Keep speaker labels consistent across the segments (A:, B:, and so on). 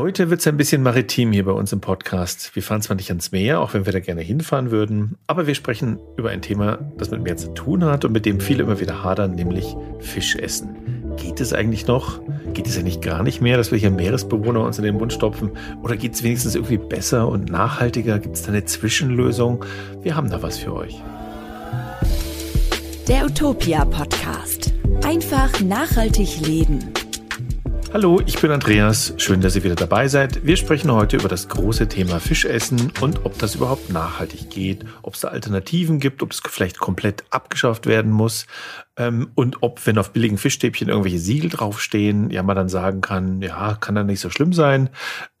A: Heute wird es ein bisschen maritim hier bei uns im Podcast. Wir fahren zwar nicht ans Meer, auch wenn wir da gerne hinfahren würden, aber wir sprechen über ein Thema, das mit Meer zu tun hat und mit dem viele immer wieder hadern, nämlich Fischessen. Geht es eigentlich noch? Geht es ja nicht gar nicht mehr, dass wir hier Meeresbewohner uns in den Mund stopfen? Oder geht es wenigstens irgendwie besser und nachhaltiger? Gibt es da eine Zwischenlösung? Wir haben da was für euch.
B: Der Utopia Podcast. Einfach nachhaltig leben.
A: Hallo, ich bin Andreas. Schön, dass ihr wieder dabei seid. Wir sprechen heute über das große Thema Fischessen und ob das überhaupt nachhaltig geht, ob es da Alternativen gibt, ob es vielleicht komplett abgeschafft werden muss ähm, und ob, wenn auf billigen Fischstäbchen irgendwelche Siegel draufstehen, ja man dann sagen kann, ja, kann da nicht so schlimm sein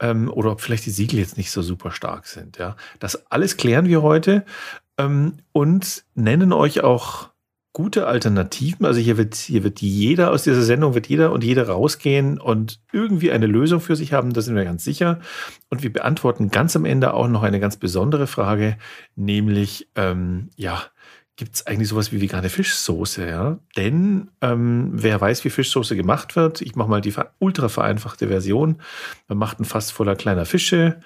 A: ähm, oder ob vielleicht die Siegel jetzt nicht so super stark sind. Ja, das alles klären wir heute ähm, und nennen euch auch gute Alternativen. Also hier wird, hier wird jeder aus dieser Sendung, wird jeder und jede rausgehen und irgendwie eine Lösung für sich haben, da sind wir ganz sicher. Und wir beantworten ganz am Ende auch noch eine ganz besondere Frage, nämlich, ähm, ja, gibt es eigentlich sowas wie vegane Fischsoße, ja? Denn ähm, wer weiß, wie Fischsoße gemacht wird, ich mache mal die ultra vereinfachte Version. Man macht ein Fass voller kleiner Fische,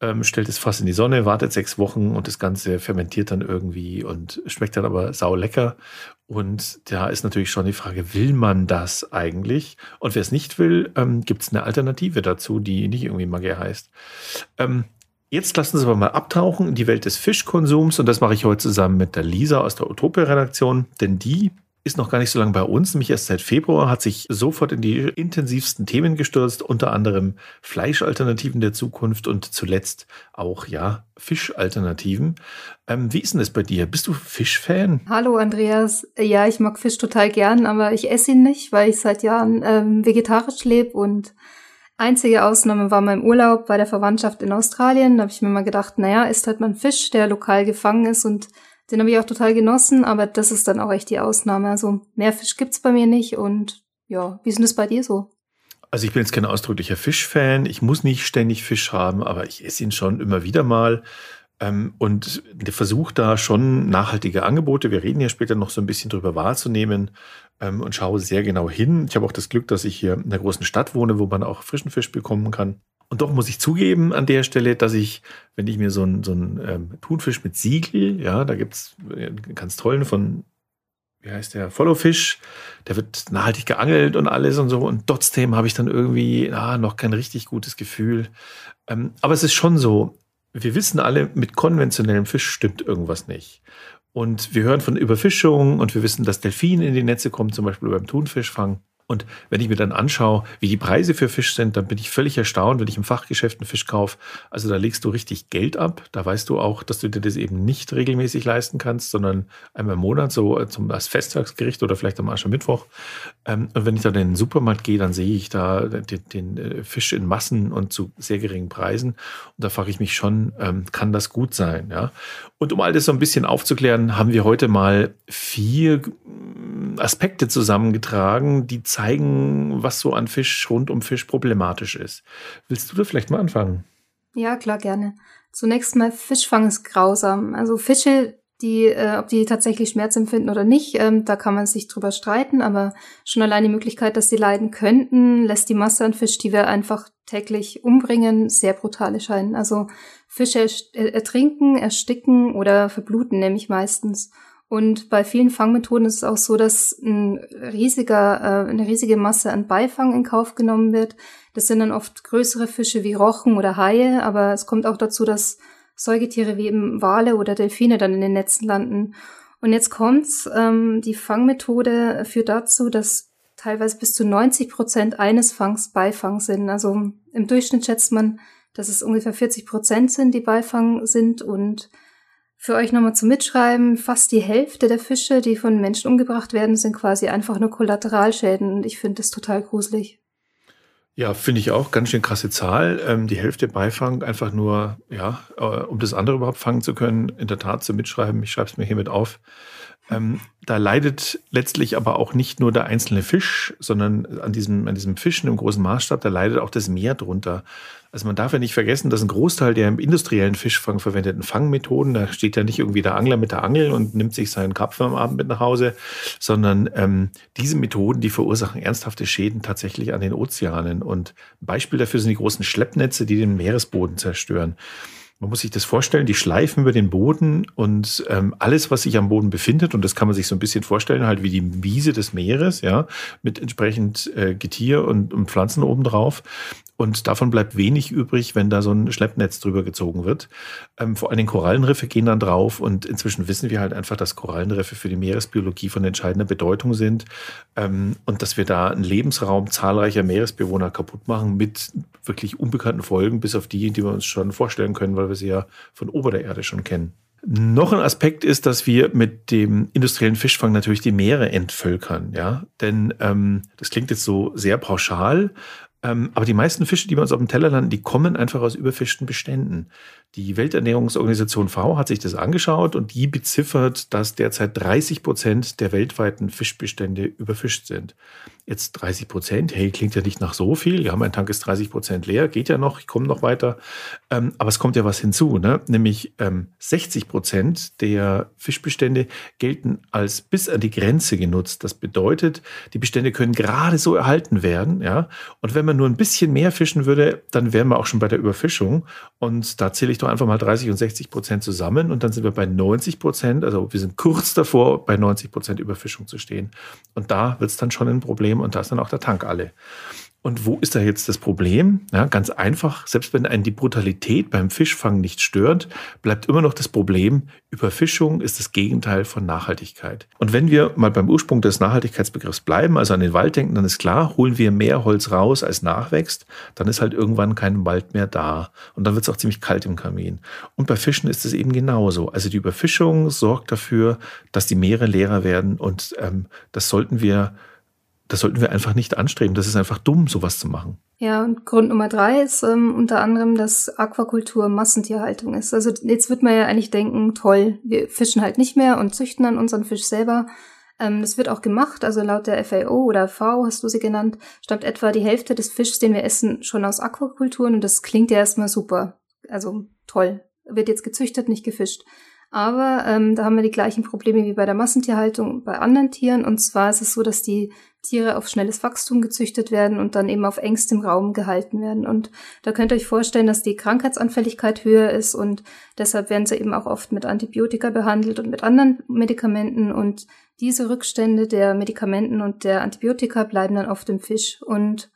A: ähm, stellt es fast in die Sonne, wartet sechs Wochen und das Ganze fermentiert dann irgendwie und schmeckt dann aber sau lecker. Und da ist natürlich schon die Frage, will man das eigentlich? Und wer es nicht will, ähm, gibt es eine Alternative dazu, die nicht irgendwie Magie heißt. Ähm, jetzt lassen Sie aber mal abtauchen in die Welt des Fischkonsums und das mache ich heute zusammen mit der Lisa aus der Utopia-Redaktion, denn die ist noch gar nicht so lange bei uns, nämlich erst seit Februar, hat sich sofort in die intensivsten Themen gestürzt, unter anderem Fleischalternativen der Zukunft und zuletzt auch, ja, Fischalternativen. Ähm, wie ist denn das bei dir? Bist du Fischfan?
C: Hallo Andreas. Ja, ich mag Fisch total gern, aber ich esse ihn nicht, weil ich seit Jahren ähm, vegetarisch lebe und Einzige Ausnahme war mein Urlaub bei der Verwandtschaft in Australien. Da habe ich mir mal gedacht, naja, ist halt mal ein Fisch, der lokal gefangen ist und den habe ich auch total genossen, aber das ist dann auch echt die Ausnahme. Also mehr Fisch gibt's bei mir nicht und ja, wie ist denn das bei dir so?
A: Also ich bin jetzt kein ausdrücklicher Fischfan. Ich muss nicht ständig Fisch haben, aber ich esse ihn schon immer wieder mal. Ähm, und Versuch da schon nachhaltige Angebote, wir reden ja später noch so ein bisschen drüber wahrzunehmen ähm, und schaue sehr genau hin. Ich habe auch das Glück, dass ich hier in einer großen Stadt wohne, wo man auch frischen Fisch bekommen kann. Und doch muss ich zugeben an der Stelle, dass ich, wenn ich mir so einen so ähm, Thunfisch mit Siegel, ja, da gibt's einen ganz tollen von, wie heißt der, Followfish, der wird nachhaltig geangelt und alles und so. Und trotzdem habe ich dann irgendwie ah, noch kein richtig gutes Gefühl. Ähm, aber es ist schon so, wir wissen alle, mit konventionellem Fisch stimmt irgendwas nicht. Und wir hören von Überfischung und wir wissen, dass Delfine in die Netze kommen, zum Beispiel beim Thunfischfang. Und wenn ich mir dann anschaue, wie die Preise für Fisch sind, dann bin ich völlig erstaunt, wenn ich im Fachgeschäft einen Fisch kaufe. Also da legst du richtig Geld ab. Da weißt du auch, dass du dir das eben nicht regelmäßig leisten kannst, sondern einmal im Monat, so äh, zum, als Festtagsgericht oder vielleicht am Aschermittwoch. Ähm, und wenn ich dann in den Supermarkt gehe, dann sehe ich da den, den äh, Fisch in Massen und zu sehr geringen Preisen. Und da frage ich mich schon, ähm, kann das gut sein? Ja? Und um all das so ein bisschen aufzuklären, haben wir heute mal vier Aspekte zusammengetragen, die was so an Fisch rund um Fisch problematisch ist. Willst du da vielleicht mal anfangen?
C: Ja, klar, gerne. Zunächst mal, Fischfang ist grausam. Also Fische, die, äh, ob die tatsächlich Schmerz empfinden oder nicht, ähm, da kann man sich drüber streiten, aber schon allein die Möglichkeit, dass sie leiden könnten, lässt die Masse an Fisch, die wir einfach täglich umbringen, sehr brutal erscheinen. Also Fische ertrinken, ersticken oder verbluten nämlich meistens. Und bei vielen Fangmethoden ist es auch so, dass ein riesiger, äh, eine riesige Masse an Beifang in Kauf genommen wird. Das sind dann oft größere Fische wie Rochen oder Haie, aber es kommt auch dazu, dass Säugetiere wie eben Wale oder Delfine dann in den Netzen landen. Und jetzt kommt's, ähm, die Fangmethode führt dazu, dass teilweise bis zu 90 Prozent eines Fangs Beifang sind. Also im Durchschnitt schätzt man, dass es ungefähr 40 Prozent sind, die Beifang sind und für euch nochmal zum Mitschreiben, fast die Hälfte der Fische, die von Menschen umgebracht werden, sind quasi einfach nur Kollateralschäden und ich finde das total gruselig.
A: Ja, finde ich auch ganz schön krasse Zahl. Ähm, die Hälfte Beifang einfach nur, ja, äh, um das andere überhaupt fangen zu können, in der Tat zu mitschreiben. Ich schreibe es mir hiermit auf. Ähm, da leidet letztlich aber auch nicht nur der einzelne Fisch, sondern an diesem, an diesem Fischen im großen Maßstab, da leidet auch das Meer drunter. Also man darf ja nicht vergessen, dass ein Großteil der im industriellen Fischfang verwendeten Fangmethoden, da steht ja nicht irgendwie der Angler mit der Angel und nimmt sich seinen Karpfen am Abend mit nach Hause, sondern ähm, diese Methoden, die verursachen ernsthafte Schäden tatsächlich an den Ozeanen. Und ein Beispiel dafür sind die großen Schleppnetze, die den Meeresboden zerstören. Man muss sich das vorstellen, die schleifen über den Boden und ähm, alles, was sich am Boden befindet, und das kann man sich so ein bisschen vorstellen, halt wie die Wiese des Meeres, ja, mit entsprechend äh, Getier und, und Pflanzen obendrauf. Und davon bleibt wenig übrig, wenn da so ein Schleppnetz drüber gezogen wird. Ähm, vor allem Korallenriffe gehen dann drauf. Und inzwischen wissen wir halt einfach, dass Korallenriffe für die Meeresbiologie von entscheidender Bedeutung sind. Ähm, und dass wir da einen Lebensraum zahlreicher Meeresbewohner kaputt machen mit wirklich unbekannten Folgen, bis auf die, die wir uns schon vorstellen können, weil wir sie ja von ober der Erde schon kennen. Noch ein Aspekt ist, dass wir mit dem industriellen Fischfang natürlich die Meere entvölkern, ja. Denn ähm, das klingt jetzt so sehr pauschal, ähm, aber die meisten Fische, die bei uns auf dem Teller landen, die kommen einfach aus überfischten Beständen. Die Welternährungsorganisation V hat sich das angeschaut und die beziffert, dass derzeit 30 Prozent der weltweiten Fischbestände überfischt sind. Jetzt 30 Prozent, hey, klingt ja nicht nach so viel. Ja, mein Tank ist 30 Prozent leer, geht ja noch, ich komme noch weiter. Ähm, aber es kommt ja was hinzu, ne? nämlich ähm, 60 Prozent der Fischbestände gelten als bis an die Grenze genutzt. Das bedeutet, die Bestände können gerade so erhalten werden. Ja? Und wenn man nur ein bisschen mehr fischen würde, dann wären wir auch schon bei der Überfischung. Und da zähle ich doch einfach mal 30 und 60 Prozent zusammen und dann sind wir bei 90 Prozent. Also wir sind kurz davor, bei 90 Prozent Überfischung zu stehen. Und da wird es dann schon ein Problem und da ist dann auch der Tank alle. Und wo ist da jetzt das Problem? Ja, ganz einfach, selbst wenn einen die Brutalität beim Fischfang nicht stört, bleibt immer noch das Problem, Überfischung ist das Gegenteil von Nachhaltigkeit. Und wenn wir mal beim Ursprung des Nachhaltigkeitsbegriffs bleiben, also an den Wald denken, dann ist klar, holen wir mehr Holz raus, als nachwächst, dann ist halt irgendwann kein Wald mehr da. Und dann wird es auch ziemlich kalt im Kamin. Und bei Fischen ist es eben genauso. Also die Überfischung sorgt dafür, dass die Meere leerer werden und ähm, das sollten wir das sollten wir einfach nicht anstreben. Das ist einfach dumm, sowas zu machen.
C: Ja, und Grund Nummer drei ist ähm, unter anderem, dass Aquakultur Massentierhaltung ist. Also jetzt wird man ja eigentlich denken, toll, wir fischen halt nicht mehr und züchten dann unseren Fisch selber. Ähm, das wird auch gemacht, also laut der FAO oder V hast du sie genannt, stammt etwa die Hälfte des Fischs, den wir essen, schon aus Aquakulturen und das klingt ja erstmal super. Also toll. Wird jetzt gezüchtet, nicht gefischt. Aber ähm, da haben wir die gleichen Probleme wie bei der Massentierhaltung bei anderen Tieren. Und zwar ist es so, dass die Tiere auf schnelles Wachstum gezüchtet werden und dann eben auf engstem Raum gehalten werden. Und da könnt ihr euch vorstellen, dass die Krankheitsanfälligkeit höher ist und deshalb werden sie eben auch oft mit Antibiotika behandelt und mit anderen Medikamenten. Und diese Rückstände der Medikamenten und der Antibiotika bleiben dann oft im Fisch. Und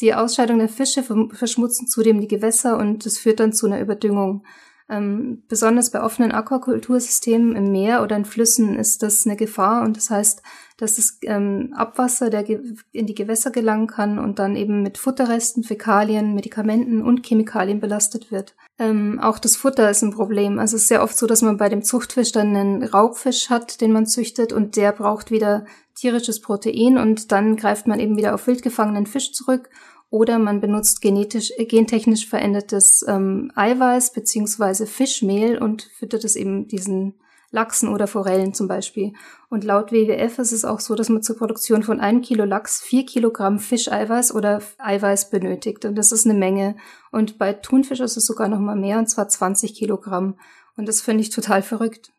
C: die Ausscheidung der Fische verschmutzen zudem die Gewässer und das führt dann zu einer Überdüngung. Ähm, besonders bei offenen Aquakultursystemen im Meer oder in Flüssen ist das eine Gefahr und das heißt, dass das ähm, Abwasser der in die Gewässer gelangen kann und dann eben mit Futterresten, Fäkalien, Medikamenten und Chemikalien belastet wird. Ähm, auch das Futter ist ein Problem. Also es ist sehr oft so, dass man bei dem Zuchtfisch dann einen Raubfisch hat, den man züchtet und der braucht wieder tierisches Protein und dann greift man eben wieder auf wild gefangenen Fisch zurück oder man benutzt genetisch, äh, gentechnisch verändertes ähm, Eiweiß beziehungsweise Fischmehl und füttert es eben diesen Lachsen oder Forellen zum Beispiel. Und laut WWF ist es auch so, dass man zur Produktion von einem Kilo Lachs vier Kilogramm Fischeiweiß oder Eiweiß benötigt. Und das ist eine Menge. Und bei Thunfisch ist es sogar noch mal mehr, und zwar 20 Kilogramm. Und das finde ich total verrückt.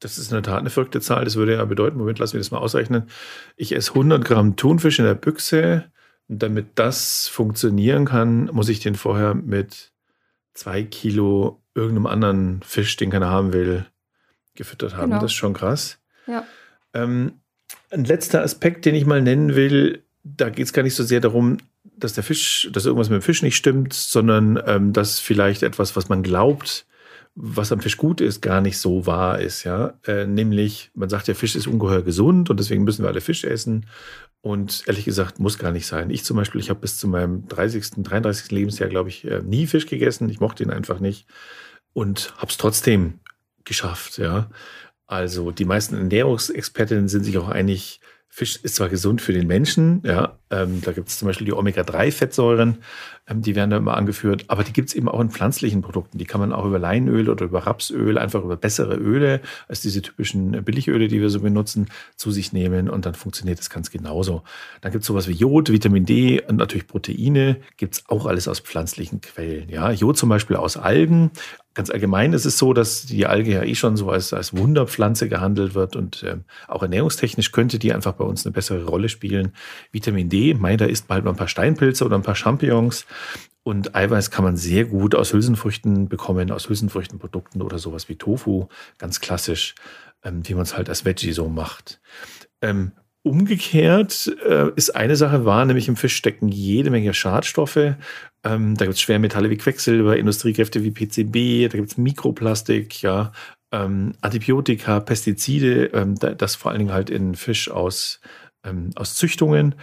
A: Das ist in der Tat eine verrückte Zahl. Das würde ja bedeuten, Moment, lassen wir das mal ausrechnen. Ich esse 100 Gramm Thunfisch in der Büchse und damit das funktionieren kann, muss ich den vorher mit zwei Kilo irgendeinem anderen Fisch, den keiner haben will, gefüttert haben. Genau. Das ist schon krass.
C: Ja.
A: Ähm, ein letzter Aspekt, den ich mal nennen will, da geht es gar nicht so sehr darum, dass der Fisch, dass irgendwas mit dem Fisch nicht stimmt, sondern ähm, dass vielleicht etwas, was man glaubt, was am Fisch gut ist, gar nicht so wahr ist, ja. Äh, nämlich, man sagt ja, Fisch ist ungeheuer gesund und deswegen müssen wir alle Fisch essen. Und ehrlich gesagt, muss gar nicht sein. Ich zum Beispiel, ich habe bis zu meinem 30., 33. Lebensjahr, glaube ich, äh, nie Fisch gegessen. Ich mochte ihn einfach nicht und habe es trotzdem geschafft, ja. Also die meisten Ernährungsexpertinnen sind sich auch einig, Fisch ist zwar gesund für den Menschen, ja, ähm, da gibt es zum Beispiel die Omega-3-Fettsäuren, ähm, die werden da immer angeführt, aber die gibt es eben auch in pflanzlichen Produkten. Die kann man auch über Leinöl oder über Rapsöl, einfach über bessere Öle als diese typischen Billigöle, die wir so benutzen, zu sich nehmen und dann funktioniert das ganz genauso. Dann gibt es sowas wie Jod, Vitamin D und natürlich Proteine, gibt es auch alles aus pflanzlichen Quellen. Ja, Jod zum Beispiel aus Algen, ganz allgemein ist es so, dass die Alge ja eh schon so als, als Wunderpflanze gehandelt wird und ähm, auch ernährungstechnisch könnte die einfach bei uns eine bessere Rolle spielen. Vitamin D, mei, da isst bald mal ein paar Steinpilze oder ein paar Champignons. Und Eiweiß kann man sehr gut aus Hülsenfrüchten bekommen, aus Hülsenfrüchtenprodukten oder sowas wie Tofu, ganz klassisch, ähm, wie man es halt als Veggie so macht. Ähm, Umgekehrt äh, ist eine Sache wahr, nämlich im Fisch stecken jede Menge Schadstoffe. Ähm, da gibt es Schwermetalle wie Quecksilber, Industriekräfte wie PCB, da gibt es Mikroplastik, ja, ähm, Antibiotika, Pestizide, ähm, das vor allen Dingen halt in Fisch aus, ähm, aus Züchtungen.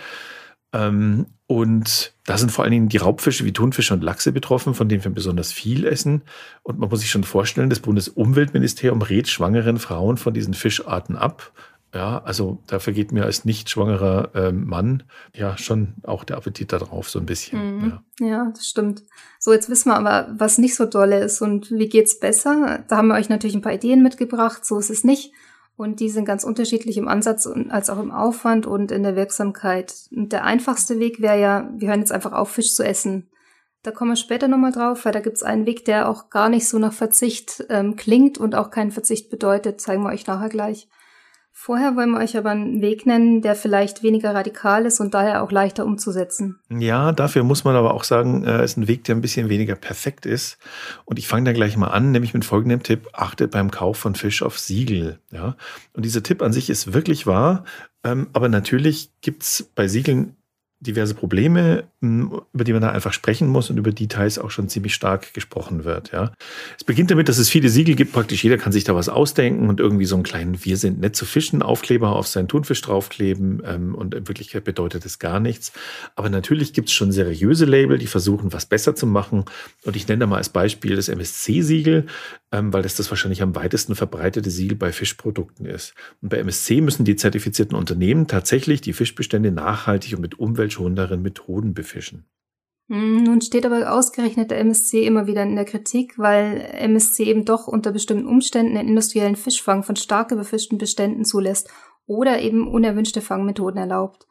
A: Ähm, und da sind vor allen Dingen die Raubfische wie Thunfische und Lachse betroffen, von denen wir besonders viel essen. Und man muss sich schon vorstellen, das Bundesumweltministerium rät schwangeren Frauen von diesen Fischarten ab. Ja, also da vergeht mir als nicht schwangerer ähm, Mann ja schon auch der Appetit darauf so ein bisschen.
C: Mhm. Ja. ja. das stimmt. So, jetzt wissen wir aber, was nicht so dolle ist und wie geht's besser. Da haben wir euch natürlich ein paar Ideen mitgebracht. So ist es nicht. Und die sind ganz unterschiedlich im Ansatz als auch im Aufwand und in der Wirksamkeit. Und der einfachste Weg wäre ja, wir hören jetzt einfach auf, Fisch zu essen. Da kommen wir später nochmal drauf, weil da gibt's einen Weg, der auch gar nicht so nach Verzicht ähm, klingt und auch keinen Verzicht bedeutet. Zeigen wir euch nachher gleich. Vorher wollen wir euch aber einen Weg nennen, der vielleicht weniger radikal ist und daher auch leichter umzusetzen.
A: Ja, dafür muss man aber auch sagen, äh, ist ein Weg, der ein bisschen weniger perfekt ist. Und ich fange da gleich mal an, nämlich mit folgendem Tipp. Achtet beim Kauf von Fisch auf Siegel. Ja? Und dieser Tipp an sich ist wirklich wahr. Ähm, aber natürlich gibt's bei Siegeln diverse Probleme, über die man da einfach sprechen muss und über die teils auch schon ziemlich stark gesprochen wird. Ja. Es beginnt damit, dass es viele Siegel gibt. Praktisch jeder kann sich da was ausdenken und irgendwie so einen kleinen Wir sind nett zu fischen Aufkleber auf seinen Thunfisch draufkleben. Ähm, und in Wirklichkeit bedeutet es gar nichts. Aber natürlich gibt es schon seriöse Label, die versuchen, was besser zu machen. Und ich nenne da mal als Beispiel das MSC-Siegel, ähm, weil das das wahrscheinlich am weitesten verbreitete Siegel bei Fischprodukten ist. Und bei MSC müssen die zertifizierten Unternehmen tatsächlich die Fischbestände nachhaltig und mit umweltschonenderen Methoden befischen.
C: Hm, nun steht aber ausgerechnet der MSC immer wieder in der Kritik, weil MSC eben doch unter bestimmten Umständen den industriellen Fischfang von stark überfischten Beständen zulässt oder eben unerwünschte Fangmethoden erlaubt.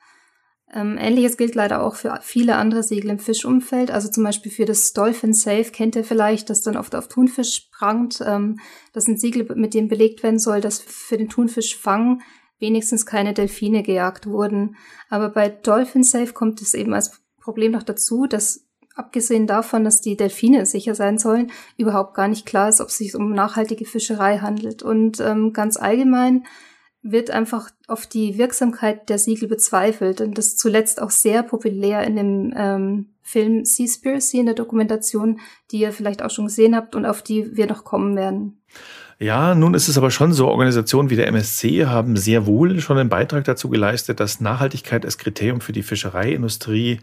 C: Ähm, Ähnliches gilt leider auch für viele andere Siegel im Fischumfeld. Also zum Beispiel für das Dolphin Safe kennt ihr vielleicht, das dann oft auf Thunfisch prangt. Ähm, das sind Siegel, mit denen belegt werden soll, dass für den Thunfischfang wenigstens keine Delfine gejagt wurden. Aber bei Dolphin Safe kommt es eben als Problem noch dazu, dass abgesehen davon, dass die Delfine sicher sein sollen, überhaupt gar nicht klar ist, ob es sich um nachhaltige Fischerei handelt. Und ähm, ganz allgemein wird einfach auf die Wirksamkeit der Siegel bezweifelt und das zuletzt auch sehr populär in dem ähm, Film Seaspiracy in der Dokumentation, die ihr vielleicht auch schon gesehen habt und auf die wir noch kommen werden.
A: Ja, nun ist es aber schon so, Organisationen wie der MSC haben sehr wohl schon einen Beitrag dazu geleistet, dass Nachhaltigkeit als Kriterium für die Fischereiindustrie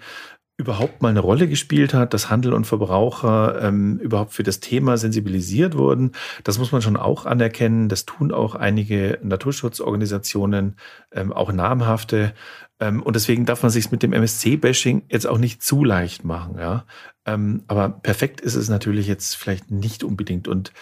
A: überhaupt mal eine Rolle gespielt hat, dass Handel und Verbraucher ähm, überhaupt für das Thema sensibilisiert wurden. Das muss man schon auch anerkennen. Das tun auch einige Naturschutzorganisationen, ähm, auch namhafte. Ähm, und deswegen darf man sich mit dem MSC-Bashing jetzt auch nicht zu leicht machen. Ja? Ähm, aber perfekt ist es natürlich jetzt vielleicht nicht unbedingt. Und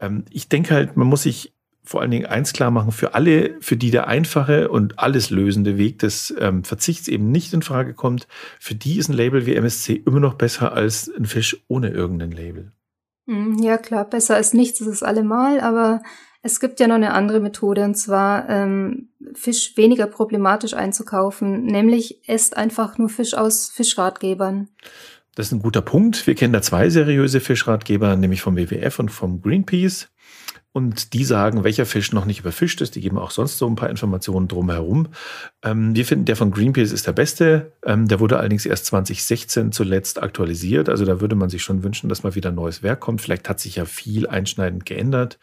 A: ähm, ich denke halt, man muss sich vor allen Dingen eins klar machen, für alle, für die der einfache und alles lösende Weg des ähm, Verzichts eben nicht in Frage kommt, für die ist ein Label wie MSC immer noch besser als ein Fisch ohne irgendein Label.
C: Hm, ja klar, besser als nichts ist es allemal, aber es gibt ja noch eine andere Methode, und zwar ähm, Fisch weniger problematisch einzukaufen, nämlich esst einfach nur Fisch aus Fischratgebern.
A: Das ist ein guter Punkt. Wir kennen da zwei seriöse Fischratgeber, nämlich vom WWF und vom Greenpeace. Und die sagen, welcher Fisch noch nicht überfischt ist. Die geben auch sonst so ein paar Informationen drumherum. Ähm, wir finden, der von Greenpeace ist der beste. Ähm, der wurde allerdings erst 2016 zuletzt aktualisiert. Also da würde man sich schon wünschen, dass mal wieder neues Werk kommt. Vielleicht hat sich ja viel einschneidend geändert.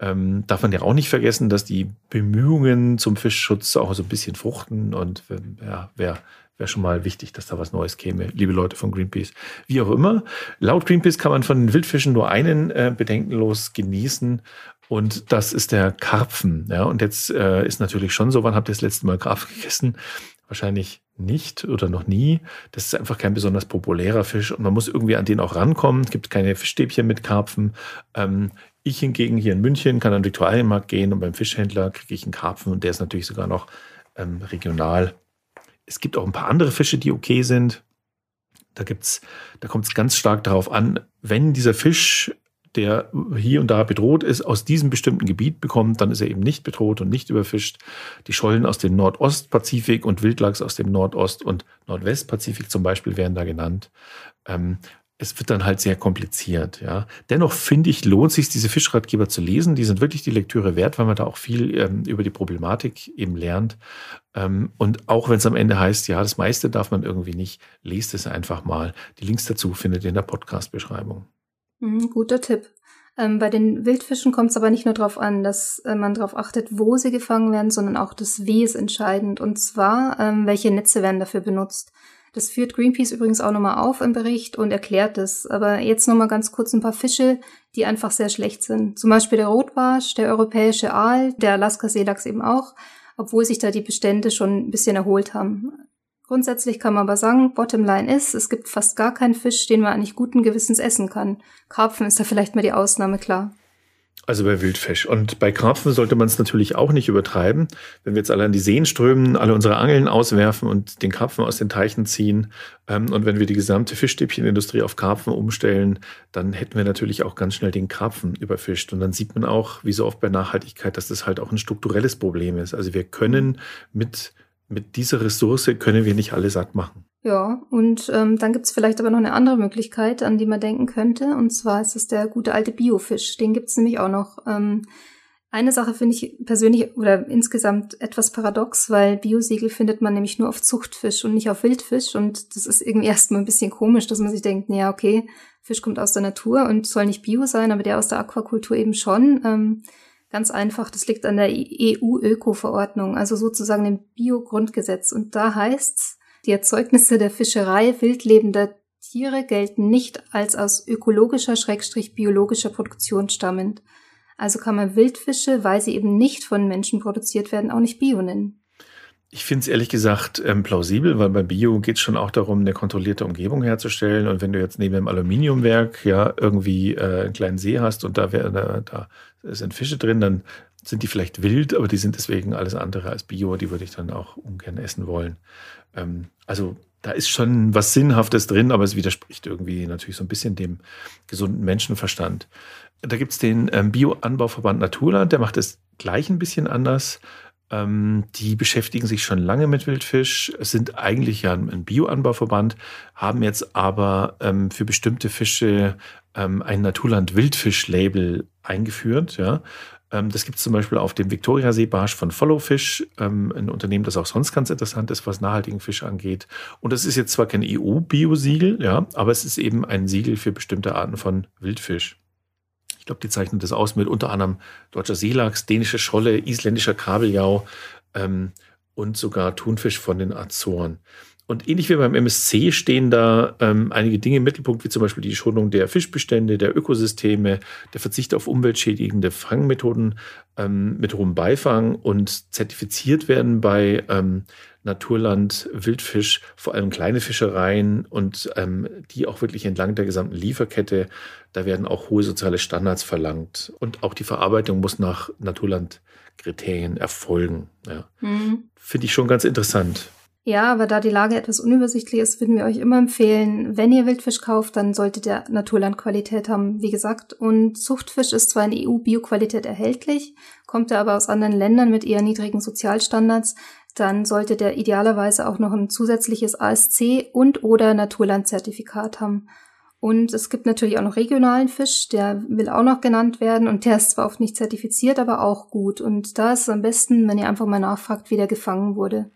A: Ähm, darf man ja auch nicht vergessen, dass die Bemühungen zum Fischschutz auch so ein bisschen fruchten. Und ja, wer Wäre schon mal wichtig, dass da was Neues käme, liebe Leute von Greenpeace. Wie auch immer, laut Greenpeace kann man von den Wildfischen nur einen äh, bedenkenlos genießen. Und das ist der Karpfen. Ja, und jetzt äh, ist natürlich schon so, wann habt ihr das letzte Mal Karpfen gegessen? Wahrscheinlich nicht oder noch nie. Das ist einfach kein besonders populärer Fisch und man muss irgendwie an den auch rankommen. Es gibt keine Fischstäbchen mit Karpfen. Ähm, ich hingegen hier in München kann an den Viktualienmarkt gehen und beim Fischhändler kriege ich einen Karpfen und der ist natürlich sogar noch ähm, regional. Es gibt auch ein paar andere Fische, die okay sind. Da da kommt es ganz stark darauf an, wenn dieser Fisch der hier und da bedroht ist, aus diesem bestimmten Gebiet bekommt, dann ist er eben nicht bedroht und nicht überfischt. Die Schollen aus dem Nordostpazifik und Wildlachs aus dem Nordost- und Nordwestpazifik zum Beispiel werden da genannt. Ähm, es wird dann halt sehr kompliziert, ja. Dennoch finde ich, lohnt sich diese Fischratgeber zu lesen. Die sind wirklich die Lektüre wert, weil man da auch viel ähm, über die Problematik eben lernt. Ähm, und auch wenn es am Ende heißt, ja, das meiste darf man irgendwie nicht, lest es einfach mal. Die Links dazu findet ihr in der Podcast-Beschreibung.
C: Mhm, guter Tipp. Ähm, bei den Wildfischen kommt es aber nicht nur darauf an, dass äh, man darauf achtet, wo sie gefangen werden, sondern auch das Wie ist entscheidend. Und zwar, ähm, welche Netze werden dafür benutzt. Das führt Greenpeace übrigens auch nochmal auf im Bericht und erklärt es. Aber jetzt nochmal ganz kurz ein paar Fische, die einfach sehr schlecht sind. Zum Beispiel der Rotbarsch, der europäische Aal, der Alaska-Seelachs eben auch, obwohl sich da die Bestände schon ein bisschen erholt haben. Grundsätzlich kann man aber sagen, Bottomline ist, es gibt fast gar keinen Fisch, den man eigentlich guten Gewissens essen kann. Karpfen ist da vielleicht mal die Ausnahme, klar.
A: Also bei Wildfisch. Und bei Karpfen sollte man es natürlich auch nicht übertreiben. Wenn wir jetzt alle an die Seen strömen, alle unsere Angeln auswerfen und den Karpfen aus den Teichen ziehen ähm, und wenn wir die gesamte Fischstäbchenindustrie auf Karpfen umstellen, dann hätten wir natürlich auch ganz schnell den Karpfen überfischt. Und dann sieht man auch, wie so oft bei Nachhaltigkeit, dass das halt auch ein strukturelles Problem ist. Also wir können mit mit dieser Ressource können wir nicht alle satt machen.
C: Ja, und ähm, dann gibt's vielleicht aber noch eine andere Möglichkeit, an die man denken könnte. Und zwar ist es der gute alte Biofisch. Den gibt's nämlich auch noch. Ähm, eine Sache finde ich persönlich oder insgesamt etwas paradox, weil Biosiegel findet man nämlich nur auf Zuchtfisch und nicht auf Wildfisch. Und das ist irgendwie erstmal ein bisschen komisch, dass man sich denkt, naja, okay, Fisch kommt aus der Natur und soll nicht Bio sein, aber der aus der Aquakultur eben schon. Ähm, Ganz einfach, das liegt an der EU-Öko-Verordnung, also sozusagen dem Bio-Grundgesetz. Und da heißt's, die Erzeugnisse der Fischerei wildlebender Tiere gelten nicht als aus ökologischer, schrägstrich biologischer Produktion stammend. Also kann man Wildfische, weil sie eben nicht von Menschen produziert werden, auch nicht Bio nennen.
A: Ich finde es ehrlich gesagt ähm, plausibel, weil bei Bio geht es schon auch darum, eine kontrollierte Umgebung herzustellen. Und wenn du jetzt neben dem Aluminiumwerk ja irgendwie äh, einen kleinen See hast und da, wär, da, da sind Fische drin, dann sind die vielleicht wild, aber die sind deswegen alles andere als Bio. Die würde ich dann auch ungern essen wollen. Ähm, also da ist schon was Sinnhaftes drin, aber es widerspricht irgendwie natürlich so ein bisschen dem gesunden Menschenverstand. Da gibt es den ähm, Bio-Anbauverband Naturland, der macht es gleich ein bisschen anders. Ähm, die beschäftigen sich schon lange mit Wildfisch, sind eigentlich ja ein Bioanbauverband, haben jetzt aber ähm, für bestimmte Fische ähm, ein Naturland-Wildfisch-Label eingeführt. Ja. Ähm, das gibt es zum Beispiel auf dem Viktoriasee Barsch von Followfish, ähm, ein Unternehmen, das auch sonst ganz interessant ist, was nachhaltigen Fisch angeht. Und das ist jetzt zwar kein EU-Bio-Siegel, ja, aber es ist eben ein Siegel für bestimmte Arten von Wildfisch. Ich glaube, die zeichnen das aus mit unter anderem deutscher Seelachs, dänische Scholle, isländischer Kabeljau ähm, und sogar Thunfisch von den Azoren. Und ähnlich wie beim MSC stehen da ähm, einige Dinge im Mittelpunkt, wie zum Beispiel die Schonung der Fischbestände, der Ökosysteme, der Verzicht auf umweltschädigende Fangmethoden ähm, mit hohem Beifang und zertifiziert werden bei ähm, Naturland, Wildfisch, vor allem kleine Fischereien und ähm, die auch wirklich entlang der gesamten Lieferkette. Da werden auch hohe soziale Standards verlangt. Und auch die Verarbeitung muss nach Naturlandkriterien erfolgen. Ja. Mhm. Finde ich schon ganz interessant.
C: Ja, aber da die Lage etwas unübersichtlich ist, würden wir euch immer empfehlen, wenn ihr Wildfisch kauft, dann sollte der Naturlandqualität haben, wie gesagt. Und Zuchtfisch ist zwar in EU-Bioqualität erhältlich, kommt er aber aus anderen Ländern mit eher niedrigen Sozialstandards, dann sollte der idealerweise auch noch ein zusätzliches ASC und oder Naturlandzertifikat haben. Und es gibt natürlich auch noch regionalen Fisch, der will auch noch genannt werden und der ist zwar oft nicht zertifiziert, aber auch gut. Und da ist es am besten, wenn ihr einfach mal nachfragt, wie der gefangen wurde.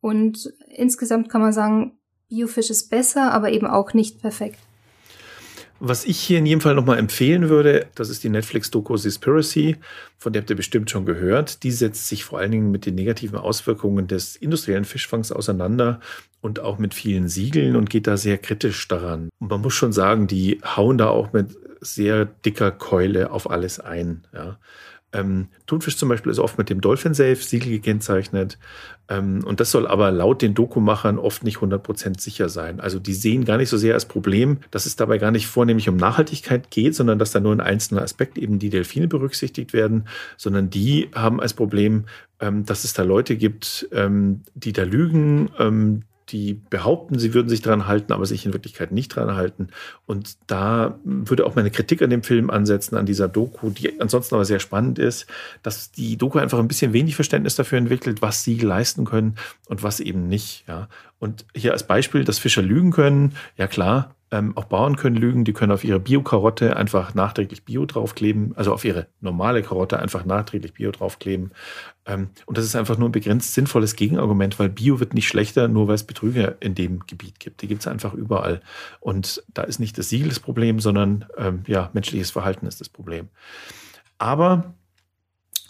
C: Und insgesamt kann man sagen, Biofisch ist besser, aber eben auch nicht perfekt.
A: Was ich hier in jedem Fall nochmal empfehlen würde, das ist die Netflix-Doku Seaspiracy, von der habt ihr bestimmt schon gehört. Die setzt sich vor allen Dingen mit den negativen Auswirkungen des industriellen Fischfangs auseinander und auch mit vielen Siegeln und geht da sehr kritisch daran. Und man muss schon sagen, die hauen da auch mit sehr dicker Keule auf alles ein. Ja. Ähm, Thunfisch zum Beispiel ist oft mit dem Dolphin Safe Siegel gekennzeichnet. Ähm, und das soll aber laut den Dokumachern oft nicht 100% sicher sein. Also die sehen gar nicht so sehr als Problem, dass es dabei gar nicht vornehmlich um Nachhaltigkeit geht, sondern dass da nur ein einzelner Aspekt eben die Delfine berücksichtigt werden, sondern die haben als Problem, ähm, dass es da Leute gibt, ähm, die da lügen, ähm, die behaupten, sie würden sich dran halten, aber sich in Wirklichkeit nicht dran halten. Und da würde auch meine Kritik an dem Film ansetzen, an dieser Doku, die ansonsten aber sehr spannend ist, dass die Doku einfach ein bisschen wenig Verständnis dafür entwickelt, was sie leisten können und was eben nicht. Ja. Und hier als Beispiel, dass Fischer lügen können, ja klar, ähm, auch Bauern können lügen, die können auf ihre Bio-Karotte einfach nachträglich Bio draufkleben, also auf ihre normale Karotte einfach nachträglich Bio draufkleben. Ähm, und das ist einfach nur ein begrenzt sinnvolles Gegenargument, weil Bio wird nicht schlechter, nur weil es Betrüger in dem Gebiet gibt. Die gibt es einfach überall. Und da ist nicht das Siegel das Problem, sondern ähm, ja, menschliches Verhalten ist das Problem. Aber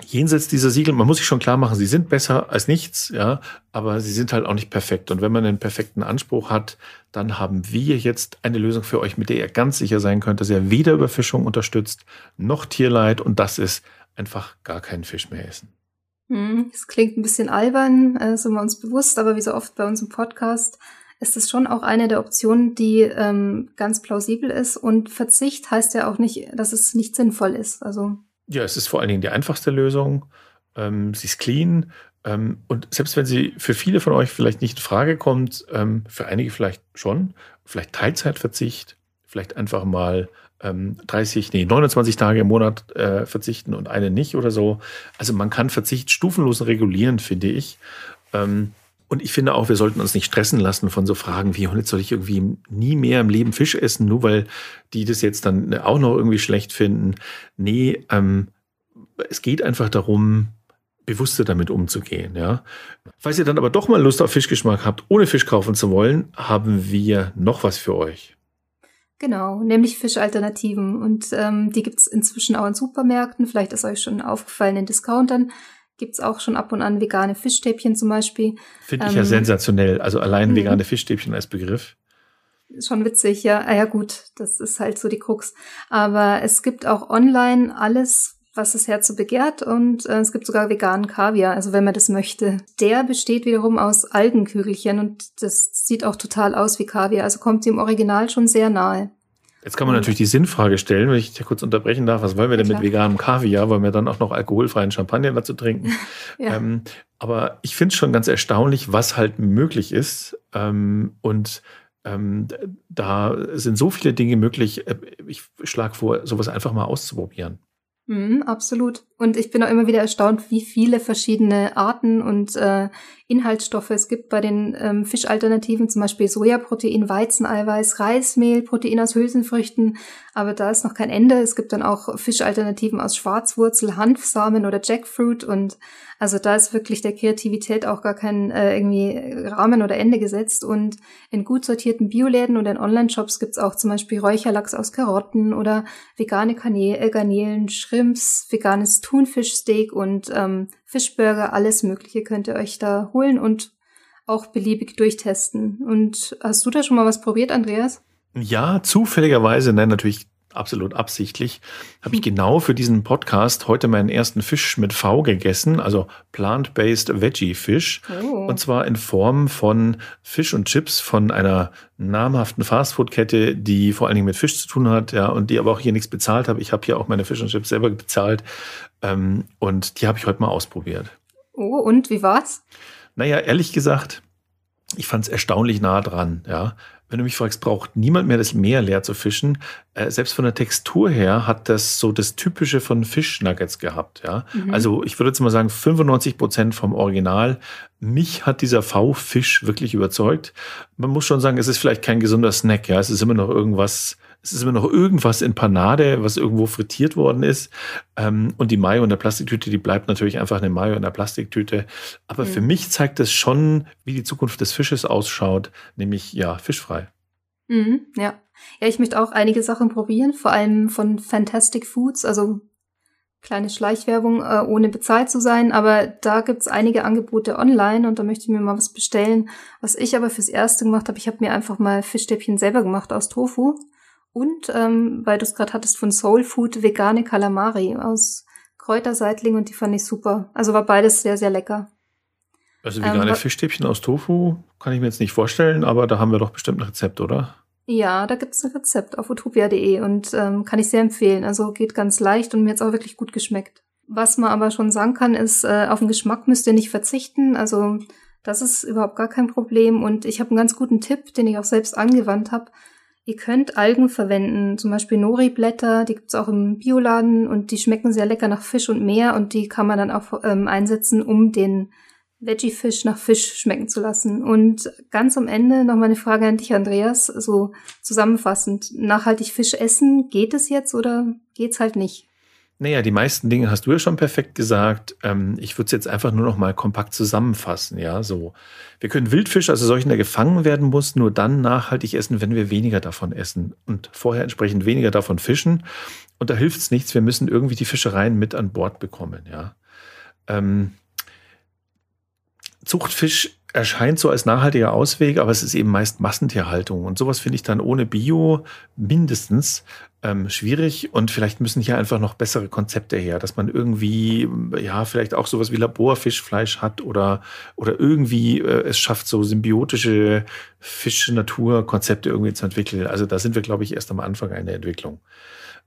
A: jenseits dieser Siegel, man muss sich schon klar machen, sie sind besser als nichts, ja, aber sie sind halt auch nicht perfekt. Und wenn man einen perfekten Anspruch hat, dann haben wir jetzt eine Lösung für euch, mit der ihr ganz sicher sein könnt, dass ihr weder Überfischung unterstützt, noch Tierleid und das ist einfach gar keinen Fisch mehr essen.
C: Hm, es klingt ein bisschen albern, äh, sind wir uns bewusst, aber wie so oft bei uns im Podcast ist es schon auch eine der Optionen, die ähm, ganz plausibel ist. Und Verzicht heißt ja auch nicht, dass es nicht sinnvoll ist. Also
A: ja, es ist vor allen Dingen die einfachste Lösung. Ähm, sie ist clean. Ähm, und selbst wenn sie für viele von euch vielleicht nicht in Frage kommt, ähm, für einige vielleicht schon, vielleicht Teilzeitverzicht, vielleicht einfach mal ähm, 30, nee, 29 Tage im Monat äh, verzichten und eine nicht oder so. Also man kann Verzicht stufenlos regulieren, finde ich. Und ich finde auch, wir sollten uns nicht stressen lassen von so Fragen wie, und jetzt soll ich irgendwie nie mehr im Leben Fisch essen, nur weil die das jetzt dann auch noch irgendwie schlecht finden. Nee, ähm, es geht einfach darum, bewusster damit umzugehen, ja. Falls ihr dann aber doch mal Lust auf Fischgeschmack habt, ohne Fisch kaufen zu wollen, haben wir noch was für euch.
C: Genau, nämlich Fischalternativen. Und ähm, die gibt's inzwischen auch in Supermärkten. Vielleicht ist euch schon aufgefallen in Discountern gibt's auch schon ab und an vegane Fischstäbchen zum Beispiel.
A: Finde ich ähm, ja sensationell. Also allein mhm. vegane Fischstäbchen als Begriff.
C: Schon witzig, ja. Ah, ja gut, das ist halt so die Krux. Aber es gibt auch online alles, was das Herz so begehrt und äh, es gibt sogar veganen Kaviar, also wenn man das möchte. Der besteht wiederum aus Algenkügelchen und das sieht auch total aus wie Kaviar, also kommt dem Original schon sehr nahe.
A: Jetzt kann man natürlich die Sinnfrage stellen, wenn ich dich kurz unterbrechen darf. Was wollen wir denn ja, mit veganem Kaviar? Wollen wir dann auch noch alkoholfreien Champagner dazu trinken? ja. ähm, aber ich finde es schon ganz erstaunlich, was halt möglich ist. Ähm, und ähm, da sind so viele Dinge möglich. Äh, ich schlage vor, sowas einfach mal auszuprobieren.
C: Mhm, absolut. Und ich bin auch immer wieder erstaunt, wie viele verschiedene Arten und äh, Inhaltsstoffe es gibt bei den ähm, Fischalternativen, zum Beispiel Sojaprotein, Weizeneiweiß, Reismehl, Protein aus Hülsenfrüchten. Aber da ist noch kein Ende. Es gibt dann auch Fischalternativen aus Schwarzwurzel, Hanfsamen oder Jackfruit. Und also da ist wirklich der Kreativität auch gar kein äh, irgendwie Rahmen oder Ende gesetzt. Und in gut sortierten Bioläden und in Online-Shops gibt's auch zum Beispiel Räucherlachs aus Karotten oder vegane äh, Garnelen, Shrimps, veganes Thunfischsteak und ähm, Fischburger, alles Mögliche könnt ihr euch da holen und auch beliebig durchtesten. Und hast du da schon mal was probiert, Andreas?
A: Ja, zufälligerweise, nein, natürlich absolut absichtlich, habe ich genau für diesen Podcast heute meinen ersten Fisch mit V gegessen, also Plant-Based Veggie Fish. Oh. Und zwar in Form von Fisch und Chips von einer namhaften Fastfood-Kette, die vor allen Dingen mit Fisch zu tun hat, ja, und die aber auch hier nichts bezahlt habe. Ich habe hier auch meine Fisch und Chips selber bezahlt. Ähm, und die habe ich heute mal ausprobiert.
C: Oh, und wie war's?
A: Naja, ehrlich gesagt, ich fand es erstaunlich nah dran, ja. Wenn du mich fragst, braucht niemand mehr das Meer leer zu fischen. Äh, selbst von der Textur her hat das so das Typische von Fischnuggets gehabt, ja. Mhm. Also ich würde jetzt mal sagen, 95 Prozent vom Original. Mich hat dieser V-Fisch wirklich überzeugt. Man muss schon sagen, es ist vielleicht kein gesunder Snack, ja. Es ist immer noch irgendwas, es ist immer noch irgendwas in Panade, was irgendwo frittiert worden ist. Ähm, und die Mayo in der Plastiktüte, die bleibt natürlich einfach eine Mayo in der Plastiktüte. Aber mhm. für mich zeigt es schon, wie die Zukunft des Fisches ausschaut, nämlich ja, fischfrei.
C: Mhm, ja. Ja, ich möchte auch einige Sachen probieren, vor allem von Fantastic Foods, also kleine Schleichwerbung, äh, ohne bezahlt zu sein, aber da gibt's einige Angebote online und da möchte ich mir mal was bestellen. Was ich aber fürs Erste gemacht habe, ich habe mir einfach mal Fischstäbchen selber gemacht aus Tofu und, ähm, weil du es gerade hattest, von Soul Food vegane Kalamari aus Kräuterseitling und die fand ich super. Also war beides sehr, sehr lecker.
A: Also vegane ähm, Fischstäbchen aus Tofu kann ich mir jetzt nicht vorstellen, aber da haben wir doch bestimmt ein Rezept, oder?
C: Ja, da gibt's ein Rezept auf utopia.de und ähm, kann ich sehr empfehlen. Also geht ganz leicht und mir hat's auch wirklich gut geschmeckt. Was man aber schon sagen kann, ist, äh, auf den Geschmack müsst ihr nicht verzichten. Also das ist überhaupt gar kein Problem. Und ich habe einen ganz guten Tipp, den ich auch selbst angewandt habe. Ihr könnt Algen verwenden, zum Beispiel Nori-Blätter, die gibt's auch im Bioladen und die schmecken sehr lecker nach Fisch und Meer und die kann man dann auch ähm, einsetzen, um den Veggie-Fisch nach Fisch schmecken zu lassen. Und ganz am Ende noch mal eine Frage an dich, Andreas, so zusammenfassend. Nachhaltig Fisch essen, geht es jetzt oder geht's halt nicht?
A: Naja, die meisten Dinge hast du ja schon perfekt gesagt. Ähm, ich würde es jetzt einfach nur noch mal kompakt zusammenfassen. Ja, so. Wir können Wildfisch, also solchen, der gefangen werden muss, nur dann nachhaltig essen, wenn wir weniger davon essen und vorher entsprechend weniger davon fischen. Und da hilft es nichts. Wir müssen irgendwie die Fischereien mit an Bord bekommen. Ja. Ähm, Zuchtfisch erscheint so als nachhaltiger Ausweg, aber es ist eben meist Massentierhaltung. Und sowas finde ich dann ohne Bio mindestens ähm, schwierig. Und vielleicht müssen hier einfach noch bessere Konzepte her, dass man irgendwie, ja, vielleicht auch sowas wie Laborfischfleisch hat oder, oder irgendwie äh, es schafft, so symbiotische Fisch-Natur-Konzepte irgendwie zu entwickeln. Also da sind wir, glaube ich, erst am Anfang einer Entwicklung.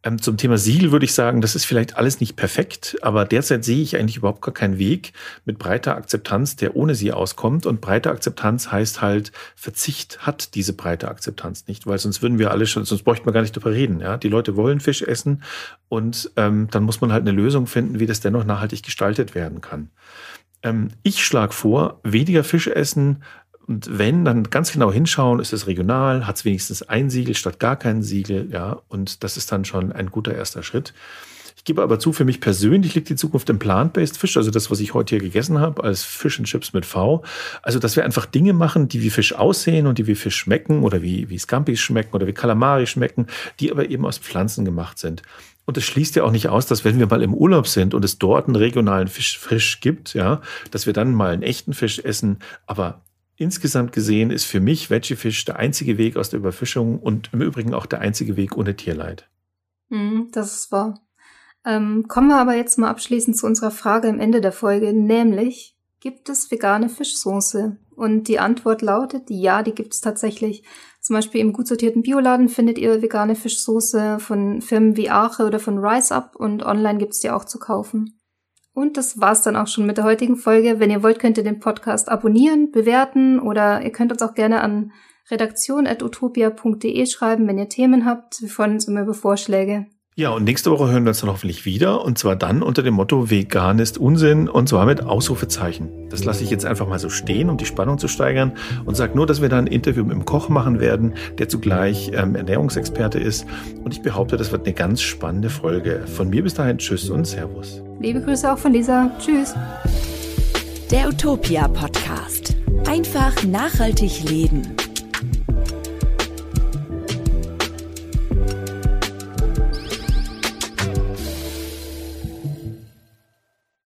A: Ähm, zum Thema Siegel würde ich sagen, das ist vielleicht alles nicht perfekt, aber derzeit sehe ich eigentlich überhaupt gar keinen Weg mit breiter Akzeptanz, der ohne sie auskommt. Und breite Akzeptanz heißt halt, Verzicht hat diese breite Akzeptanz nicht, weil sonst würden wir alle schon, sonst bräuchten wir gar nicht darüber reden. Ja? Die Leute wollen Fisch essen und ähm, dann muss man halt eine Lösung finden, wie das dennoch nachhaltig gestaltet werden kann. Ähm, ich schlage vor, weniger Fisch essen, und wenn, dann ganz genau hinschauen, ist es regional, hat es wenigstens ein Siegel statt gar kein Siegel, ja, und das ist dann schon ein guter erster Schritt. Ich gebe aber zu, für mich persönlich liegt die Zukunft im Plant-Based Fisch, also das, was ich heute hier gegessen habe, als Fish and Chips mit V. Also, dass wir einfach Dinge machen, die wie Fisch aussehen und die wie Fisch schmecken oder wie, wie Scampis schmecken oder wie Kalamari schmecken, die aber eben aus Pflanzen gemacht sind. Und es schließt ja auch nicht aus, dass wenn wir mal im Urlaub sind und es dort einen regionalen Fisch frisch gibt, ja, dass wir dann mal einen echten Fisch essen. Aber Insgesamt gesehen ist für mich Veggie-Fisch der einzige Weg aus der Überfischung und im Übrigen auch der einzige Weg ohne Tierleid.
C: Mm, das ist wahr. Ähm, kommen wir aber jetzt mal abschließend zu unserer Frage am Ende der Folge, nämlich, gibt es vegane Fischsoße? Und die Antwort lautet, ja, die gibt es tatsächlich. Zum Beispiel im gut sortierten Bioladen findet ihr vegane Fischsoße von Firmen wie Ache oder von Rise Up und online gibt es die auch zu kaufen. Und das war's dann auch schon mit der heutigen Folge. Wenn ihr wollt, könnt ihr den Podcast abonnieren, bewerten oder ihr könnt uns auch gerne an redaktion.utopia.de schreiben, wenn ihr Themen habt. Wir freuen uns immer über Vorschläge.
A: Ja, und nächste Woche hören wir uns dann hoffentlich wieder. Und zwar dann unter dem Motto Vegan ist Unsinn und zwar mit Ausrufezeichen. Das lasse ich jetzt einfach mal so stehen, um die Spannung zu steigern und sage nur, dass wir da ein Interview mit dem Koch machen werden, der zugleich ähm, Ernährungsexperte ist. Und ich behaupte, das wird eine ganz spannende Folge. Von mir bis dahin Tschüss und Servus.
C: Liebe Grüße auch von Lisa. Tschüss.
B: Der Utopia Podcast. Einfach nachhaltig leben.